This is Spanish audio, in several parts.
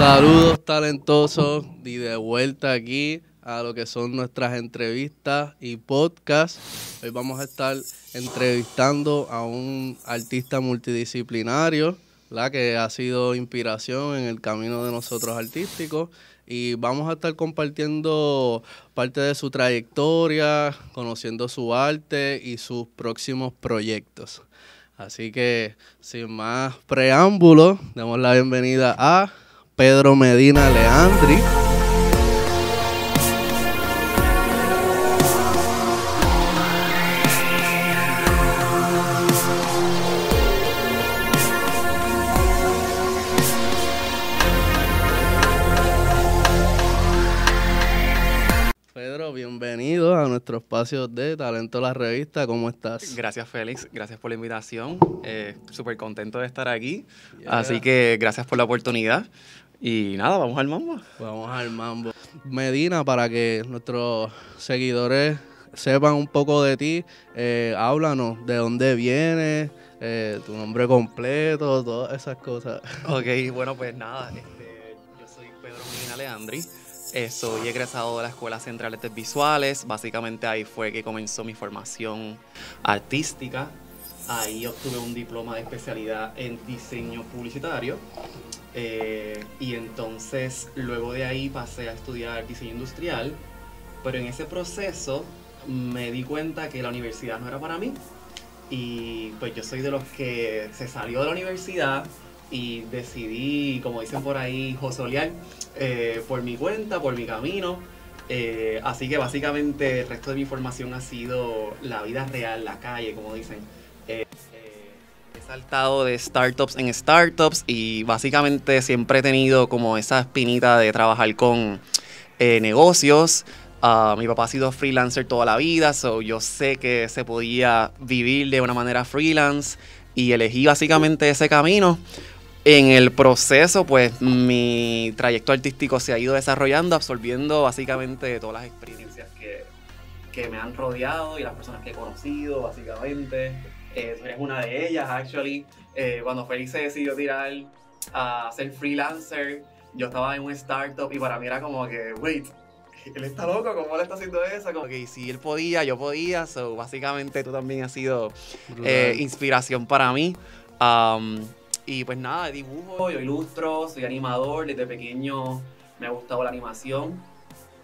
Saludos talentosos y de vuelta aquí a lo que son nuestras entrevistas y podcasts. Hoy vamos a estar entrevistando a un artista multidisciplinario, la que ha sido inspiración en el camino de nosotros artísticos y vamos a estar compartiendo parte de su trayectoria, conociendo su arte y sus próximos proyectos. Así que sin más preámbulos, damos la bienvenida a Pedro Medina Leandri. Pedro, bienvenido a nuestro espacio de Talento La Revista. ¿Cómo estás? Gracias, Félix. Gracias por la invitación. Eh, Súper contento de estar aquí. Yeah. Así que gracias por la oportunidad. Y nada, vamos al mambo. Vamos al mambo. Medina, para que nuestros seguidores sepan un poco de ti, eh, háblanos de dónde vienes, eh, tu nombre completo, todas esas cosas. Ok, bueno, pues nada. este, yo soy Pedro Medina Leandri. eh, soy egresado de la Escuela Central de Artes Visuales. Básicamente ahí fue que comenzó mi formación artística. Ahí obtuve un diploma de especialidad en diseño publicitario. Eh, y entonces luego de ahí pasé a estudiar diseño industrial, pero en ese proceso me di cuenta que la universidad no era para mí y pues yo soy de los que se salió de la universidad y decidí, como dicen por ahí, josolear eh, por mi cuenta, por mi camino. Eh, así que básicamente el resto de mi formación ha sido la vida real, la calle, como dicen. Saltado de startups en startups y básicamente siempre he tenido como esa espinita de trabajar con eh, negocios. Ah, mi papá ha sido freelancer toda la vida, so yo sé que se podía vivir de una manera freelance y elegí básicamente ese camino. En el proceso, pues mi trayecto artístico se ha ido desarrollando, absorbiendo básicamente todas las experiencias que me han rodeado y las personas que he conocido, básicamente. Eh, eres una de ellas, actually. Eh, cuando Félix se decidió tirar a ser freelancer, yo estaba en un startup y para mí era como que, wait, él está loco, ¿cómo él está haciendo eso? Como que si él podía, yo podía. So, básicamente tú también has sido eh, inspiración para mí. Um, y pues nada, dibujo, yo ilustro, soy animador, desde pequeño me ha gustado la animación.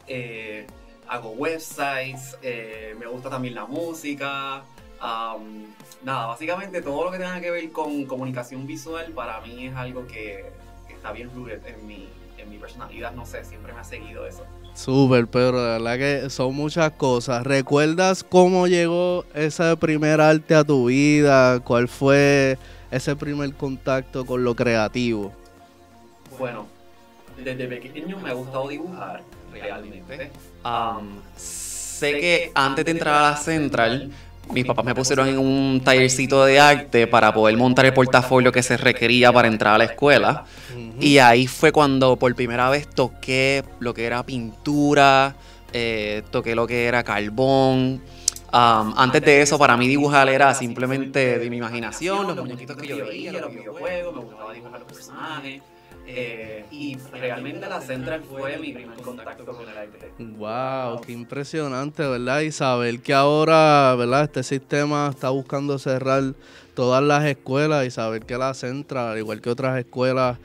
Eh, hago websites, eh, me gusta también la música. Um, nada, básicamente todo lo que tenga que ver con comunicación visual para mí es algo que, que está bien rooted en mi, en mi personalidad, no sé, siempre me ha seguido eso. Súper, Pedro, de verdad que son muchas cosas. ¿Recuerdas cómo llegó ese primer arte a tu vida? ¿Cuál fue ese primer contacto con lo creativo? Bueno, desde pequeño me ha gustado dibujar, realmente. Um, sé que antes de entrar a la central, mis papás me pusieron en un tallercito de arte para poder montar el portafolio que se requería para entrar a la escuela. Y ahí fue cuando por primera vez toqué lo que era pintura, eh, toqué lo que era carbón. Um, antes de eso, para mí dibujar era simplemente de mi imaginación, los muñequitos que yo veía, los videojuegos, me gustaba dibujar los personajes. Eh, y realmente la Central fue mi primer contacto con el arte. Wow, qué impresionante, ¿verdad? Y saber que ahora, ¿verdad? Este sistema está buscando cerrar todas las escuelas y saber que la Central, al igual que otras escuelas,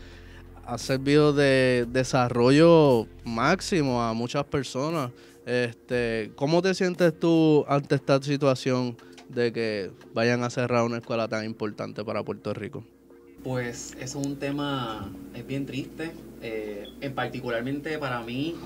ha servido de desarrollo máximo a muchas personas. Este, ¿Cómo te sientes tú ante esta situación de que vayan a cerrar una escuela tan importante para Puerto Rico? Pues es un tema, es bien triste. eh, en particularmente para mí,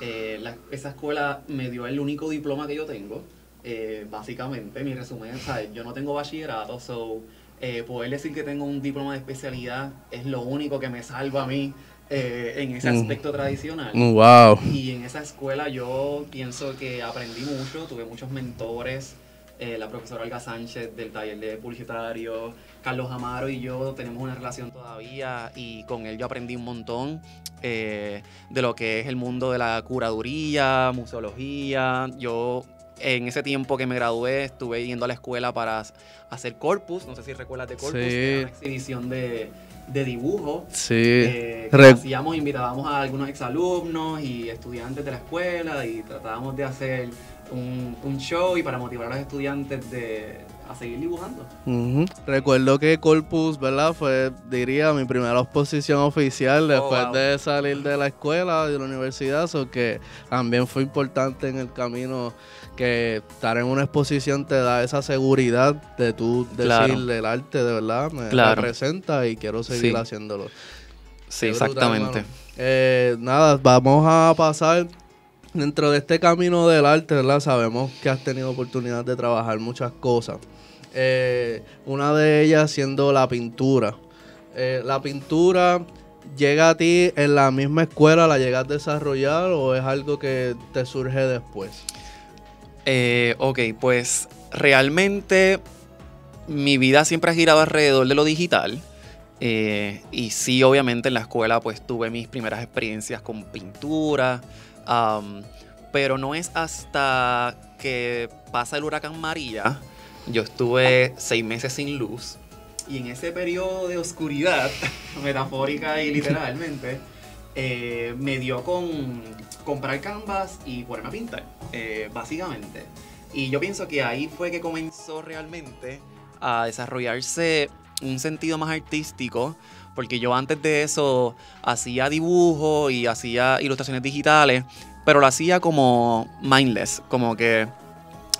eh, la- esa escuela me dio el único diploma que yo tengo. eh, básicamente, mi resumen, ¿sabes? yo no tengo bachillerato, so eh, poder decir que tengo un diploma de especialidad es lo único que me salva a mí en ese Mm. aspecto tradicional. Wow. Y en esa escuela yo pienso que aprendí mucho, tuve muchos mentores. Eh, la profesora Olga Sánchez del taller de publicitario, Carlos Amaro y yo tenemos una relación todavía y con él yo aprendí un montón eh, de lo que es el mundo de la curaduría, museología. Yo en ese tiempo que me gradué estuve yendo a la escuela para hacer Corpus, no sé si recuerdas de Corpus, Sí. una exhibición de, de dibujo. Sí. eh, que hacíamos, invitábamos a algunos exalumnos y estudiantes de la escuela y tratábamos de hacer un, un show y para motivar a los estudiantes de, a seguir dibujando. Recuerdo que Corpus, ¿verdad? Fue, diría, mi primera exposición oficial después Oh, wow. de salir de la escuela, de la universidad, so que también fue importante en el camino que estar en una exposición te da esa seguridad de tú decir Claro. el arte de verdad me Claro. representa y quiero seguir Sí. haciéndolo. Sí, Qué exactamente. Eh, nada, vamos a pasar dentro de este camino del arte, ¿verdad? Sabemos que has tenido oportunidad de trabajar muchas cosas. Eh, una de ellas siendo la pintura. Eh, la pintura llega a ti en la misma escuela, la llegas a desarrollar o es algo que te surge después. Eh, ok, pues realmente mi vida siempre ha girado alrededor de lo digital. Eh, y sí, obviamente en la escuela pues tuve mis primeras experiencias con pintura. Am, pero no es hasta que pasa el huracán María. Yo estuve seis meses sin luz. Y en ese periodo de oscuridad, metafórica y literalmente, eh, me dio con comprar canvas y ponerme a pintar, eh, básicamente. Y yo pienso que ahí fue que comenzó realmente a desarrollarse un sentido más artístico, porque yo antes de eso hacía dibujo y hacía ilustraciones digitales, pero lo hacía como mindless, como que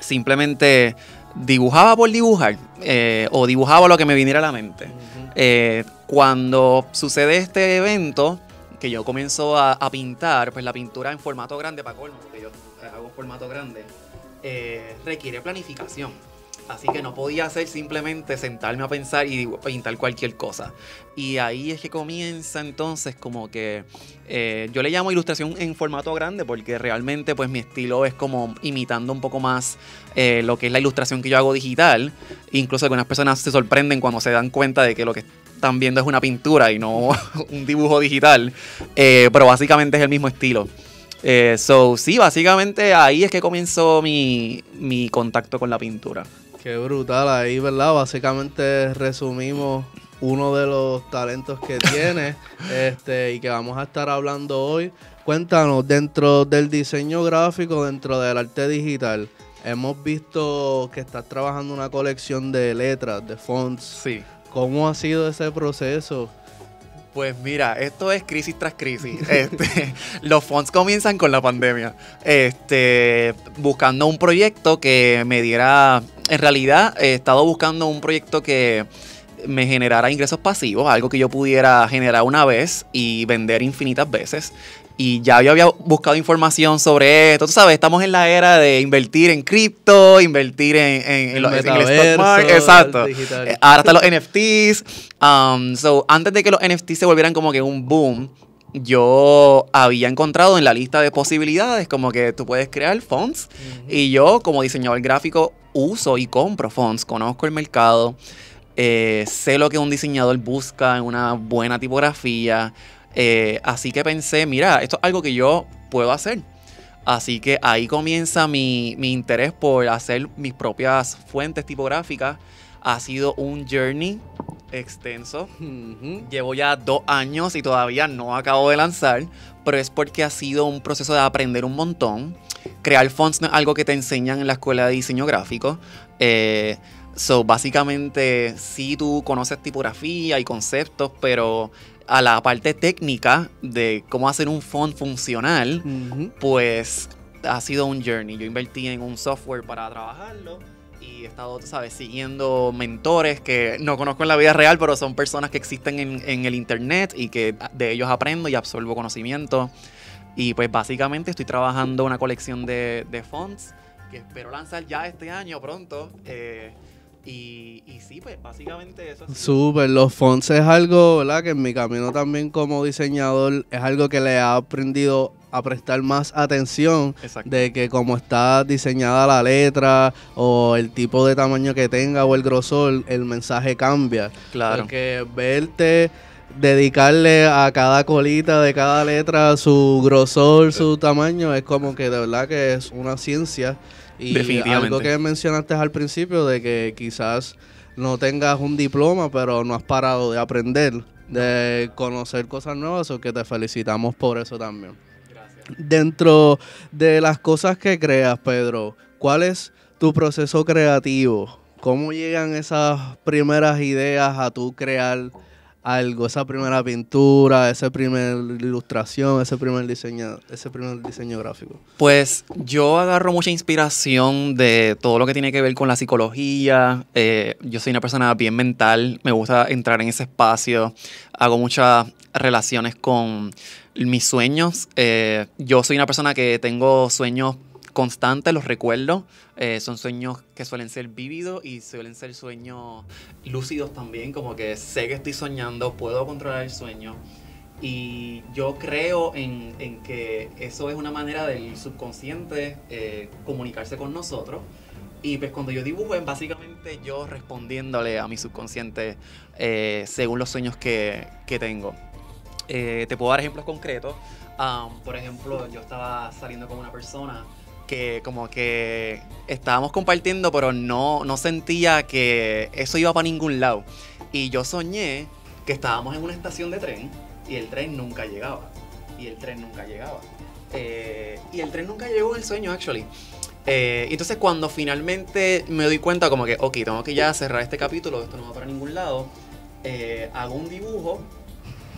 simplemente dibujaba por dibujar eh, o dibujaba lo que me viniera a la mente. Eh, cuando sucede este evento, que yo comienzo a, a pintar, pues la pintura en formato grande, para colmo, porque yo eh, hago formato grande, eh, requiere planificación. Así que no podía hacer simplemente sentarme a pensar y pintar cualquier cosa. Y ahí es que comienza entonces como que eh, yo le llamo ilustración en formato grande porque realmente pues mi estilo es como imitando un poco más eh, lo que es la ilustración que yo hago digital. Incluso algunas personas se sorprenden cuando se dan cuenta de que lo que están viendo es una pintura y no un dibujo digital. Eh, pero básicamente es el mismo estilo. Eh, so, sí, básicamente ahí es que comenzó mi, mi contacto con la pintura. Qué brutal ahí, ¿verdad? Básicamente resumimos uno de los talentos que tiene este, y que vamos a estar hablando hoy. Cuéntanos, dentro del diseño gráfico, dentro del arte digital, hemos visto que estás trabajando una colección de letras, de fonts. Sí. ¿Cómo ha sido ese proceso? Pues mira, esto es crisis tras crisis. Este, los fonts comienzan con la pandemia. Este, buscando un proyecto que me diera. En realidad, he estado buscando un proyecto que me generara ingresos pasivos, algo que yo pudiera generar una vez y vender infinitas veces. Y ya yo había buscado información sobre esto. Tú sabes, estamos en la era de invertir en cripto, invertir en, en- en lo- en el stock metaverso, market. Exacto. Eh, Ahora están los NFTs. Um, so, antes de que los NFTs se volvieran como que un boom, yo había encontrado en la lista de posibilidades como que tú puedes crear fonts. Y yo, como diseñador gráfico, uso y compro fonts, conozco el mercado, eh, sé lo que un diseñador busca en una buena tipografía. Eh, así que pensé, mira, esto es algo que yo puedo hacer. Así que ahí comienza mi, mi interés por hacer mis propias fuentes tipográficas. Ha sido un journey extenso. Llevo ya dos años y todavía no acabo de lanzar, pero es porque ha sido un proceso de aprender un montón. Crear fonts no es algo que te enseñan en la escuela de diseño gráfico. Eh, so, básicamente, sí tú conoces tipografía y conceptos, pero a la parte técnica de cómo hacer un font funcional, pues ha sido un journey. Yo invertí en un software para trabajarlo y he estado, sabes, siguiendo mentores que no conozco en la vida real, pero son personas que existen en, en el internet y que de ellos aprendo y absorbo conocimiento. Y pues básicamente estoy trabajando una colección de, de fonts que espero lanzar ya este año pronto. eh, y, y sí, pues básicamente eso. ha. Súper, los fonts es algo, ¿verdad? Que en mi camino también como diseñador es algo que le he aprendido a prestar más atención Exacto. de que como está diseñada la letra o el tipo de tamaño que tenga o el grosor, el mensaje cambia. Claro. Porque verte dedicarle a cada colita de cada letra su grosor, su tamaño, es como que de verdad que es una ciencia Y Definitivamente. algo que mencionaste al principio de que quizás no tengas un diploma, pero no has parado de aprender, de conocer cosas nuevas, o que te felicitamos por eso también. Gracias. Dentro de las cosas que creas, Pedro, ¿cuál es tu proceso creativo? ¿Cómo llegan esas primeras ideas a tú crear algo, esa primera pintura, esa primera ilustración, ese primer diseño, ese primer diseño gráfico? Pues yo agarro mucha inspiración de todo lo que tiene que ver con la psicología. Eh, yo soy una persona bien mental, me gusta entrar en ese espacio. Hago muchas relaciones con mis sueños. Eh, yo soy una persona que tengo sueños constantes, los recuerdo. Eh, son sueños que suelen ser vívidos y suelen ser sueños lúcidos también, como que sé que estoy soñando, puedo controlar el sueño. Y yo creo en, en que eso es una manera del subconsciente eh, comunicarse con nosotros. Y pues cuando yo dibujo es básicamente yo respondiéndole a mi subconsciente eh, según los sueños que, que tengo. Te puedo dar ejemplos concretos. Um, por ejemplo, yo estaba saliendo con una persona que como que estábamos compartiendo, pero no, no sentía que eso iba para ningún lado. Y yo soñé que estábamos en una estación de tren y el tren nunca llegaba. Y el tren nunca llegaba. Eh, y el tren nunca llegó en el sueño, actually. Eh, entonces cuando finalmente me doy cuenta como que, ok, tengo que ya cerrar este capítulo, esto no va para ningún lado, eh, hago un dibujo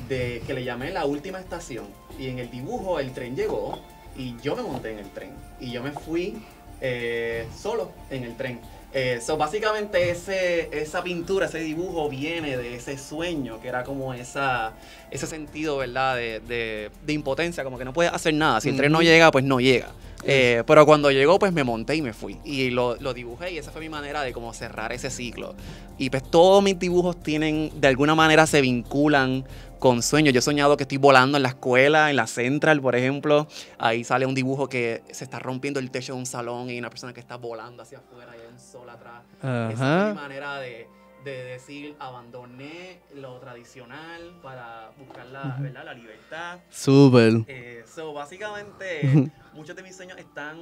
de que le llamé la última estación. Y en el dibujo el tren llegó y yo me monté en el tren. Y yo me fui eh, solo en el tren. Eh, so, básicamente ese, esa pintura, ese dibujo viene de ese sueño, que era como esa, ese sentido, ¿verdad? De, de, de impotencia, como que no puedes hacer nada. Si el tren no llega, pues no llega. Eh, pero cuando llegó, pues me monté y me fui. Y lo, lo dibujé y esa fue mi manera de como cerrar ese ciclo. Y pues todos mis dibujos tienen, de alguna manera se vinculan con sueños. Yo he soñado que estoy volando en la escuela, en la Central, por ejemplo. Ahí sale un dibujo que se está rompiendo el techo de un salón y hay una persona que está volando hacia afuera y hay un sol atrás. Esa es mi manera de, de decir, abandoné lo tradicional para buscar la. ¿verdad? la libertad. Súper. Eh, so, básicamente, muchos de mis sueños están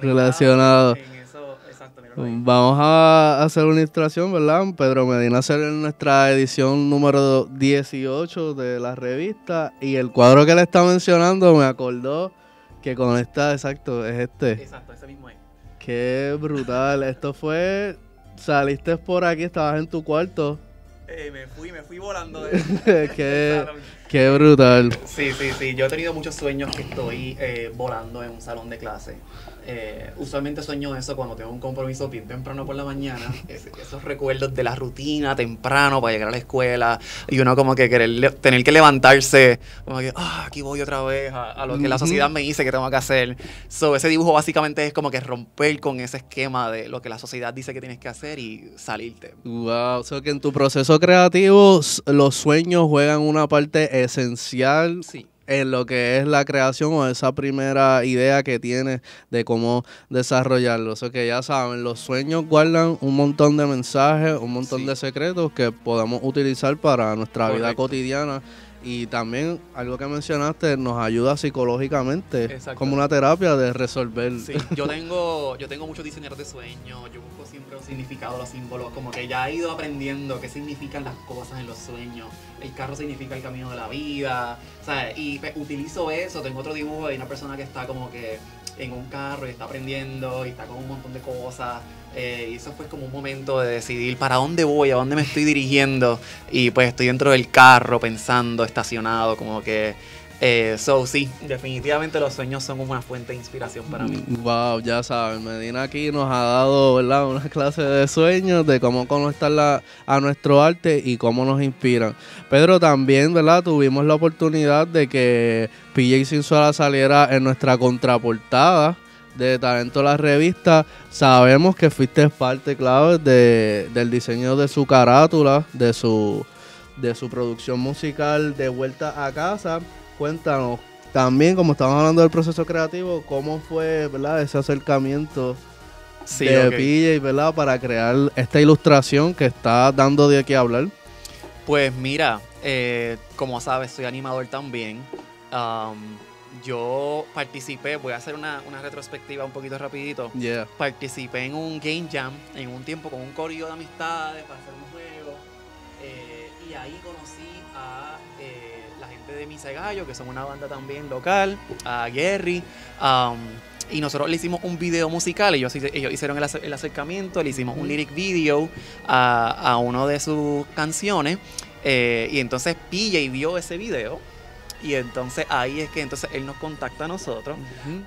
Relacionados. Vamos a hacer una ilustración, ¿verdad? Pedro Medina hacer nuestra edición número 18 de la revista. Y el cuadro que le está mencionando me acordó que con esta, exacto, es este. Exacto, ese mismo es. Qué brutal. Esto fue. Saliste por aquí, estabas en tu cuarto. Eh, me fui, me fui volando de qué, qué brutal. Sí, sí, sí. Yo he tenido muchos sueños que estoy eh, volando en un salón de clase. Eh, usualmente sueño eso cuando tengo un compromiso bien temprano por la mañana. Es- esos recuerdos de la rutina temprano para llegar a la escuela. Y uno como que querer, tener que levantarse. Como que, ah, aquí voy otra vez a, a lo que la Ujú. sociedad me dice que tengo que hacer. So, ese dibujo básicamente es como que romper con ese esquema de lo que la sociedad dice que tienes que hacer y salirte. Wow, o sea que en tu proceso creativo los sueños juegan una parte esencial Sí. En lo que es la creación o esa primera idea que tienes de cómo desarrollarlo. O sea que ya saben, los sueños guardan un montón de mensajes, un montón Sí. de secretos que podamos utilizar para nuestra vida cotidiana. Y también algo que mencionaste nos ayuda psicológicamente como una terapia de resolver. Sí, yo tengo, yo tengo muchos diseñadores de sueños, yo los significados, los símbolos, como que ya he ido aprendiendo qué significan las cosas en los sueños. El carro significa el camino de la vida, ¿sabes? Y pues, utilizo eso, tengo otro dibujo de una persona que está como que en un carro y está aprendiendo y está con un montón de cosas. eh, y eso fue como un momento de decidir para dónde voy, a dónde me estoy dirigiendo. Y pues estoy dentro del carro pensando, estacionado, como que... Eh, so, sí, definitivamente los sueños son una fuente de inspiración para mí. Wow, ya saben, Medina aquí nos ha dado ¿verdad? una clase de sueños, de cómo conectar la- a nuestro arte y cómo nos inspiran. Pedro, también ¿verdad? tuvimos la oportunidad de que PJ Sinsuela saliera en nuestra contraportada de Talento la Revista. Sabemos que fuiste parte clave de, del diseño de su carátula, de su, de su producción musical de Vuelta a Casa. Cuéntanos también, como estamos hablando del proceso creativo, cómo fue ¿verdad? ese acercamiento Sí, de. PJ ¿verdad? para crear esta ilustración que está dando de qué hablar. Pues mira, eh, como sabes, soy animador también. Am, yo participé, voy a hacer una, una retrospectiva un poquito rapidito. Yeah. Participé en un game jam en un tiempo con un corillo de amistades para hacer un juego. eh, y ahí conocí de Misa Gallo, que son una banda también local, a Gary. um, y nosotros le hicimos un video musical, ellos, ellos hicieron el, acer- el acercamiento, le hicimos un lyric video a, a uno de sus canciones. eh, y entonces PJ vio ese video. Y entonces ahí es que entonces él nos contacta a nosotros.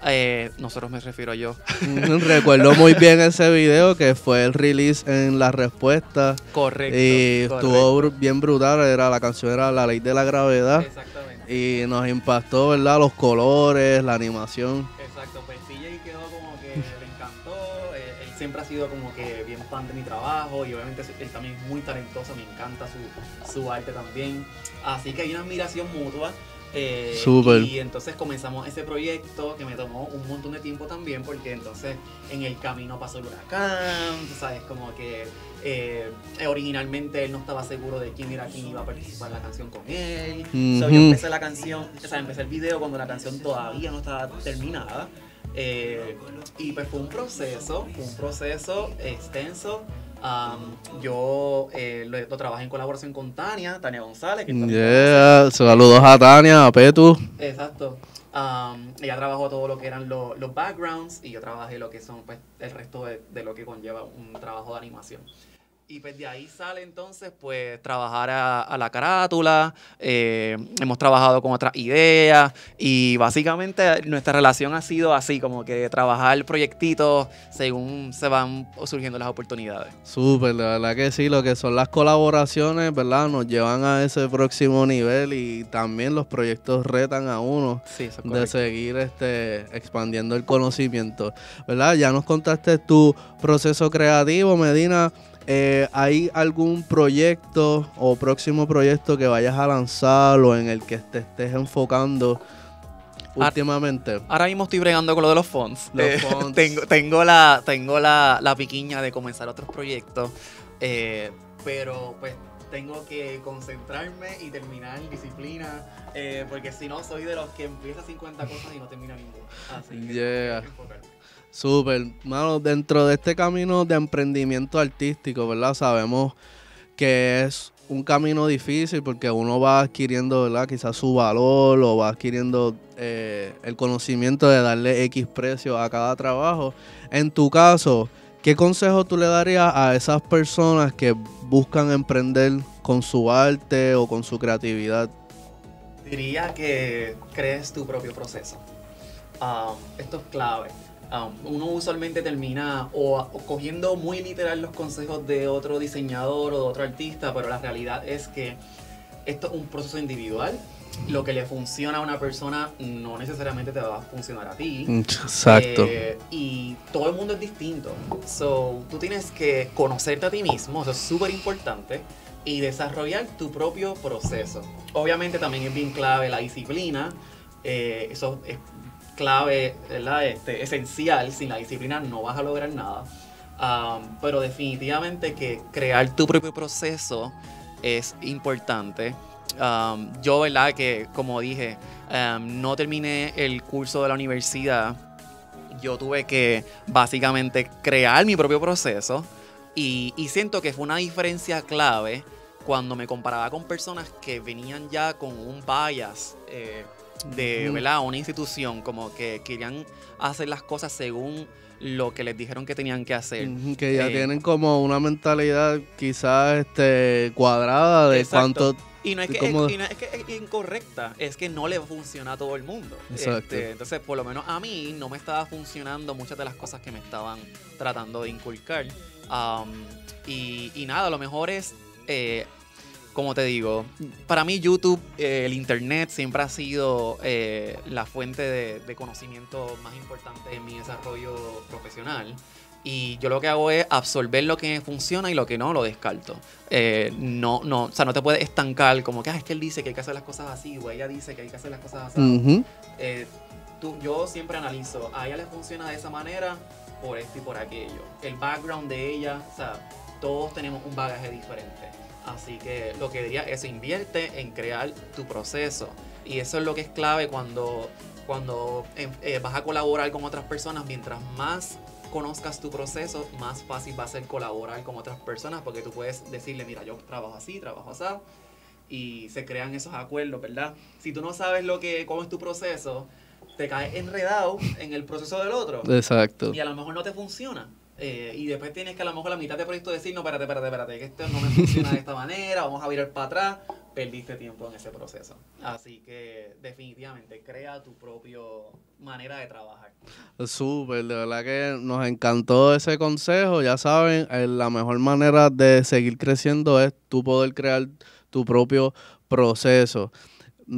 Eh, nosotros me refiero a yo. Recuerdo muy bien ese video que fue el release en la respuesta. Correcto. y correcto. estuvo bien brutal. Era, la canción era La Ley de la Gravedad. Exactamente. Y nos impactó, ¿verdad? Los colores, la animación. Exacto, pues CJ quedó como que le encantó, eh, él siempre ha sido como que bien fan de mi trabajo y obviamente él también es muy talentoso, me encanta su, su arte también, así que hay una admiración mutua. Eh, Súper. Y entonces comenzamos ese proyecto que me tomó un montón de tiempo también porque entonces en el camino pasó el huracán, sabes, como que eh, originalmente él no estaba seguro de quién era quien iba a participar en la canción con él. So, Ujú. yo empecé la canción, o sea, empecé el video cuando la canción todavía no estaba terminada. eh, y pues fue un proceso, fue un proceso extenso. Um, yo eh, lo, lo trabajé en colaboración con Tania, Tania González. Que Yeah. Saludos a Tania, a Petu. Exacto. Um, ella trabajó todo lo que eran lo- los backgrounds y yo trabajé lo que son pues el resto de, de lo que conlleva un trabajo de animación. Y pues de ahí sale entonces pues trabajar a, a la carátula, eh, hemos trabajado con otras ideas y básicamente nuestra relación ha sido así, como que trabajar proyectitos según se van surgiendo las oportunidades. Súper, de verdad que sí, lo que son las colaboraciones, ¿verdad? Nos llevan a ese próximo nivel y también los proyectos retan a uno Sí, eso es de seguir este, expandiendo el conocimiento, ¿verdad? Ya nos contaste tu proceso creativo, Medina. Eh, ¿Hay algún proyecto o próximo proyecto que vayas a lanzar o en el que te estés enfocando últimamente? Ahora mismo estoy bregando con lo de los fonts. Los Eh, fonts. tengo tengo, la, tengo la, la piquiña de comenzar otros proyectos. eh, pero pues tengo que concentrarme y terminar disciplina. eh, porque si no, soy de los que empieza 50 cosas y no termina ninguna. Así que tengo que Yeah. enfocarme. Súper, mano, dentro de este camino de emprendimiento artístico, ¿verdad? Sabemos que es un camino difícil porque uno va adquiriendo, ¿verdad? Quizás su valor o va adquiriendo eh, el conocimiento de darle X precio a cada trabajo. En tu caso, ¿qué consejo tú le darías a esas personas que buscan emprender con su arte o con su creatividad? Diría que crees tu propio proceso. Um, esto es clave. Um, uno usualmente termina o, o cogiendo muy literal los consejos de otro diseñador o de otro artista, pero la realidad es que esto es un proceso individual. Lo que le funciona a una persona no necesariamente te va a funcionar a ti. Exacto. Eh, y todo el mundo es distinto. So, tú tienes que conocerte a ti mismo, eso es súper importante, y desarrollar tu propio proceso. Obviamente también es bien clave la disciplina, eh, eso es clave, ¿verdad? Este, esencial, sin la disciplina no vas a lograr nada. Um, pero definitivamente que crear tu propio proceso es importante. Um, yo, ¿verdad? Que como dije, um, no terminé el curso de la universidad. Yo tuve que básicamente crear mi propio proceso y, y siento que fue una diferencia clave cuando me comparaba con personas que venían ya con un bias eh, de. ¿verdad? una institución, como que querían hacer las cosas según lo que les dijeron que tenían que hacer. Que ya Eh, tienen como una mentalidad quizás este, cuadrada de Exacto. cuánto... Y no es que, ¿Cómo? es, y no es que es incorrecta, es que no le funciona a todo el mundo. Exacto. Este, entonces, por lo menos a mí no me estaba funcionando muchas de las cosas que me estaban tratando de inculcar. Um, y, y nada, lo mejor es, eh, como te digo, para mí YouTube, eh, el Internet siempre ha sido eh, la fuente de, de conocimiento más importante en mi desarrollo profesional. Y yo lo que hago es absorber lo que funciona y lo que no lo descarto. Eh, no, no, o sea, no te puedes estancar como que ah, es que él dice que hay que hacer las cosas así o ella dice que hay que hacer las cosas así. Ujú. Eh, tú- yo siempre analizo, a ella le funciona de esa manera por esto y por aquello. El background de ella, o sea, todos tenemos un bagaje diferente. Así que lo que diría es invierte en crear tu proceso. Y eso es lo que es clave cuando cuando eh, eh, vas a colaborar con otras personas, mientras más conozcas tu proceso, más fácil va a ser colaborar con otras personas porque tú puedes decirle, mira, yo trabajo así, trabajo así, y se crean esos acuerdos, ¿verdad? Si tú no sabes lo que, cómo es tu proceso, te caes enredado en el proceso del otro. Exacto. Y a lo mejor no te funciona. Eh, y después tienes que a lo mejor la mitad de proyecto decir, no, espérate, espérate, espérate, que esto no me funciona de esta manera, vamos a virar para atrás. Perdiste tiempo en ese proceso. Así que definitivamente crea tu propia manera de trabajar. Súper, de verdad que nos encantó ese consejo. Ya saben, eh, la mejor manera de seguir creciendo es tú poder crear tu propio proceso.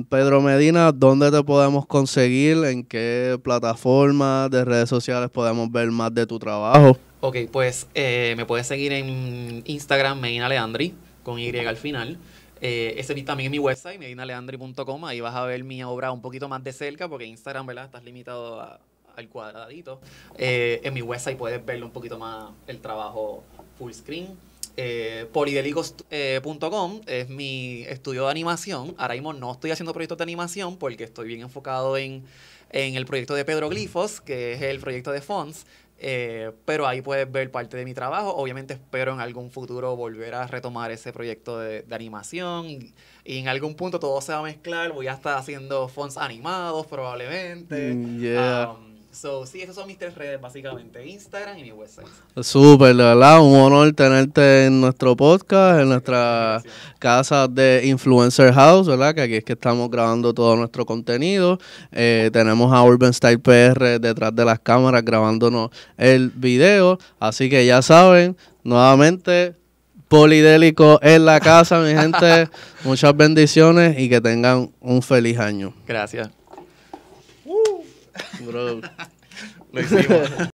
Pedro Medina, ¿dónde te podemos conseguir? ¿En qué plataformas de redes sociales podemos ver más de tu trabajo? Ok, pues eh, me puedes seguir en Instagram, Medina Leandri, con Y al final. Eh, también en mi website, medinaleandri.com. Ahí vas a ver mi obra un poquito más de cerca, porque Instagram, ¿verdad? Estás limitado al cuadradito. Eh, en mi website puedes verlo un poquito más el trabajo full screen eh, polidelicos.com es mi estudio de animación. Ahora mismo no estoy haciendo proyectos de animación porque estoy bien enfocado en, el proyecto de Pedro Glifos, que es el proyecto de Fonts. Eh, pero ahí puedes ver parte de mi trabajo. Obviamente espero en algún futuro volver a retomar ese proyecto de, animación y, en algún punto todo se va a mezclar. Voy a estar haciendo fonts animados probablemente. Mm, um, So, sí, esas son mis tres redes, básicamente, Instagram y mi website. Súper, de verdad, un honor tenerte en nuestro podcast, en nuestra casa de Influencer House, ¿verdad? Que aquí es que estamos grabando todo nuestro contenido. Eh, tenemos a Urban Style PR detrás de las cámaras grabándonos el video. Así que ya saben, nuevamente, Polidélico en la casa, mi gente. Muchas bendiciones y que tengan un feliz año. Gracias. Bro. Lo hicimos.